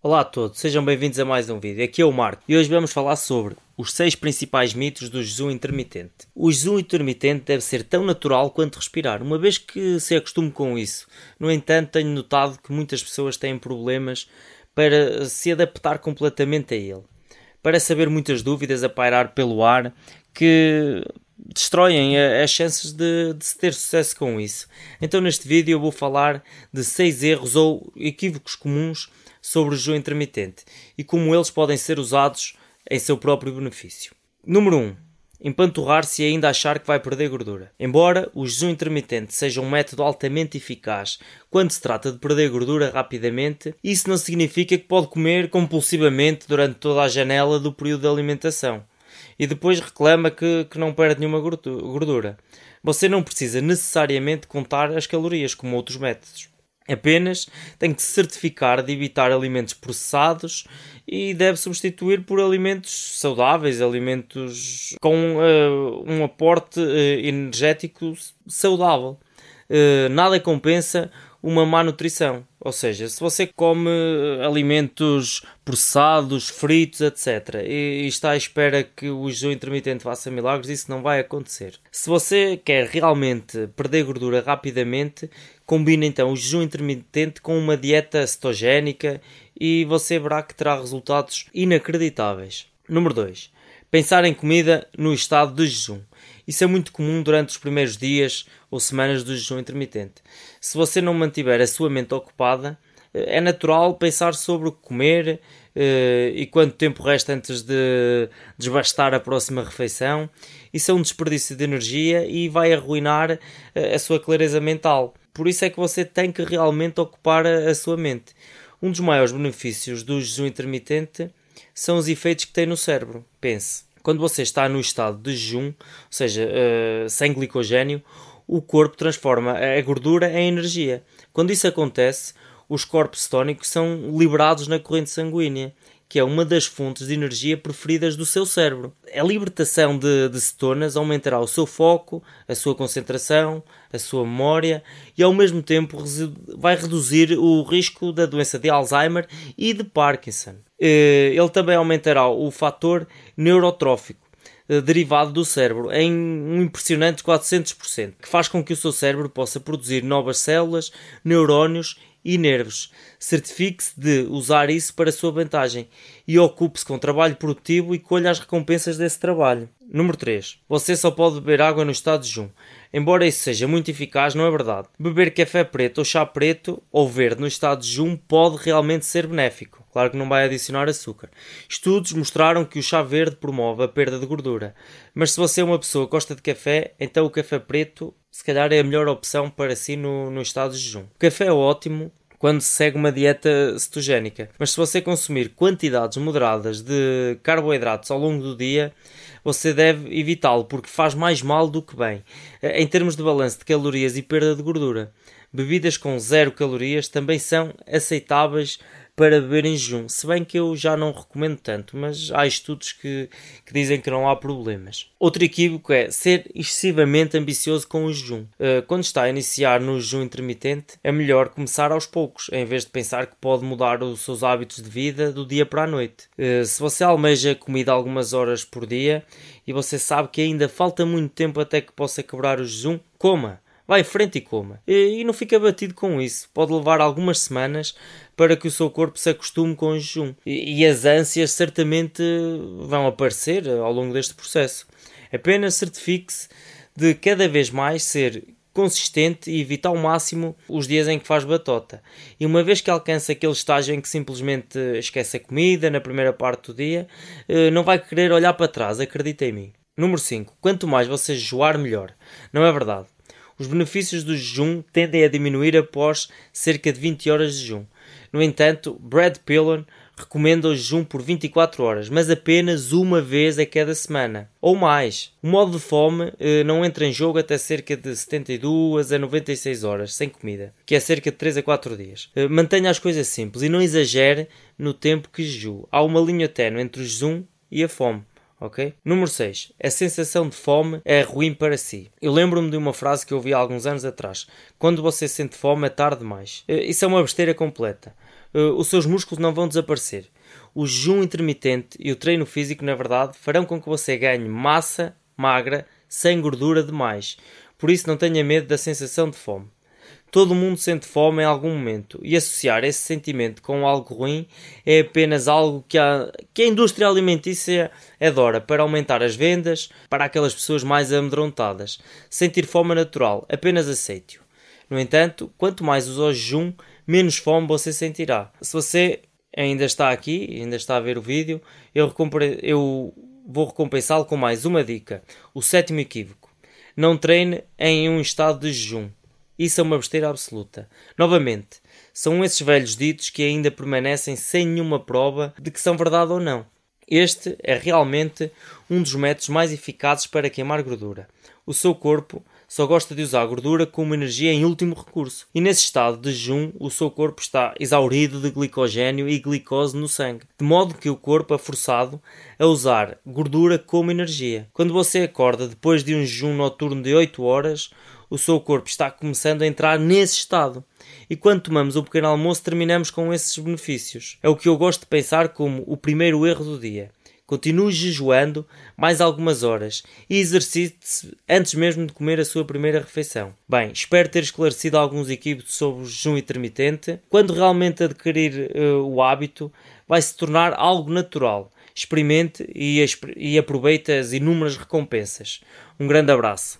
Olá a todos, sejam bem-vindos a mais um vídeo. Aqui é o Marco e hoje vamos falar sobre os seis principais mitos do jejum intermitente. O jejum intermitente deve ser tão natural quanto respirar, uma vez que se acostume com isso. No entanto, tenho notado que muitas pessoas têm problemas para se adaptar completamente a ele. Parece haver muitas dúvidas a pairar pelo ar que destroem as chances de, de se ter sucesso com isso. Então, neste vídeo, eu vou falar de seis erros ou equívocos comuns sobre o jejum intermitente e como eles podem ser usados em seu próprio benefício. Número 1. Empanturrar-se e ainda achar que vai perder gordura. Embora o jejum intermitente seja um método altamente eficaz quando se trata de perder gordura rapidamente, isso não significa que pode comer compulsivamente durante toda a janela do período de alimentação e depois reclama que, que não perde nenhuma gordura. Você não precisa necessariamente contar as calorias como outros métodos. Apenas tem que se certificar de evitar alimentos processados e deve substituir por alimentos saudáveis, alimentos com uh, um aporte uh, energético saudável. Uh, nada compensa uma má nutrição. Ou seja, se você come alimentos processados, fritos, etc., e, está à espera que o jejum intermitente faça milagres, isso não vai acontecer. Se você quer realmente perder gordura rapidamente, combine então o jejum intermitente com uma dieta cetogénica e você verá que terá resultados inacreditáveis. Número 2. Pensar em comida no estado de jejum. Isso é muito comum durante os primeiros dias ou semanas do jejum intermitente. Se você não mantiver a sua mente ocupada, eh, é natural pensar sobre o que comer uh, e quanto tempo resta antes de desbastar a próxima refeição. Isso é um desperdício de energia e vai arruinar uh, a sua clareza mental. Por isso é que você tem que realmente ocupar a sua mente. Um dos maiores benefícios do jejum intermitente são os efeitos que tem no cérebro. Pense quando você está no estado de jejum, ou seja, uh, sem glicogênio, o corpo transforma a gordura em energia. Quando isso acontece, os corpos cetónicos são liberados na corrente sanguínea, que é uma das fontes de energia preferidas do seu cérebro. A libertação de, de cetonas aumentará o seu foco, a sua concentração, a sua memória e ao mesmo tempo vai reduzir o risco da doença de Alzheimer e de Parkinson. Eh, ele também aumentará o fator neurotrófico derivado do cérebro em um impressionante 400%, que faz com que o seu cérebro possa produzir novas células, neurónios e nervos. Certifique-se de usar isso para a sua vantagem e ocupe-se com trabalho produtivo e colha as recompensas desse trabalho. Número 3. Você só pode beber água no estado de jejum. Embora isso seja muito eficaz, não é verdade. Beber café preto ou chá preto ou verde no estado de jejum pode realmente ser benéfico. Claro que não vai adicionar açúcar. Estudos mostraram que o chá verde promove a perda de gordura. Mas se você é uma pessoa que gosta de café, então o café preto se calhar é a melhor opção para si no, no estado de jejum. O café é ótimo quando se segue uma dieta cetogénica, mas se você consumir quantidades moderadas de carboidratos ao longo do dia, você deve evitá-lo porque faz mais mal do que bem, em termos de balanço de calorias e perda de gordura. Bebidas com zero calorias também são aceitáveis para beber em jejum, se bem que eu já não recomendo tanto, mas há estudos que, que dizem que não há problemas. Outro equívoco é ser excessivamente ambicioso com o jejum. Uh, quando está a iniciar no jejum intermitente, é melhor começar aos poucos, em vez de pensar que pode mudar os seus hábitos de vida do dia para a noite. Uh, se você almeja comida algumas horas por dia e você sabe que ainda falta muito tempo até que possa quebrar o jejum, coma Vai em frente e coma. E, e não fica abatido com isso. Pode levar algumas semanas para que o seu corpo se acostume com o jejum. E, e as ânsias certamente vão aparecer ao longo deste processo. Apenas certifique-se de cada vez mais ser consistente e evitar ao máximo os dias em que faz batota. E uma vez que alcança aquele estágio em que simplesmente esquece a comida na primeira parte do dia, eh, não vai querer olhar para trás, acredita em mim. Número 5. Quanto mais você jejuar, melhor. Não é verdade? Os benefícios do jejum tendem a diminuir após cerca de 20 horas de jejum. No entanto, Brad Pillon recomenda o jejum por 24 horas, mas apenas uma vez a cada semana, ou mais. O modo de fome eh, não entra em jogo até cerca de 72 a 96 horas, sem comida, que é cerca de 3 a 4 dias. Eh, mantenha as coisas simples e não exagere no tempo que jejum. Há uma linha ténue entre o jejum e a fome ok? Número 6. A sensação de fome é ruim para si. Eu lembro-me de uma frase que ouvi há alguns anos atrás. Quando você sente fome é tarde demais. Eh, isso é uma besteira completa. uh, os seus músculos não vão desaparecer. O jejum intermitente e o treino físico, na verdade, farão com que você ganhe massa magra sem gordura demais. Por isso, não tenha medo da sensação de fome. Todo mundo sente fome em algum momento e associar esse sentimento com algo ruim é apenas algo que a, que a indústria alimentícia adora para aumentar as vendas para aquelas pessoas mais amedrontadas. Sentir fome é natural, apenas aceite-o. No entanto, quanto mais usa o jejum, menos fome você sentirá. Se você ainda está aqui, ainda está a ver o vídeo, eu, eu vou recompensá-lo com mais uma dica. O sétimo equívoco. Não treine em um estado de jejum. Isso é uma besteira absoluta. Novamente, são esses velhos ditos que ainda permanecem sem nenhuma prova de que são verdade ou não. Este é realmente um dos métodos mais eficazes para queimar gordura. O seu corpo só gosta de usar a gordura como energia em último recurso. E nesse estado de jejum, o seu corpo está exaurido de glicogênio e glicose no sangue, de modo que o corpo é forçado a usar gordura como energia. Quando você acorda depois de um jejum noturno de 8 horas, o seu corpo está começando a entrar nesse estado. E quando tomamos o pequeno almoço, terminamos com esses benefícios. É o que eu gosto de pensar como o primeiro erro do dia. Continue jejuando mais algumas horas e exercite-se antes mesmo de comer a sua primeira refeição. Bem, espero ter esclarecido alguns equívocos sobre o jejum intermitente. Quando realmente adquirir uh, o hábito, vai se tornar algo natural. Experimente e, e aproveite as inúmeras recompensas. Um grande abraço.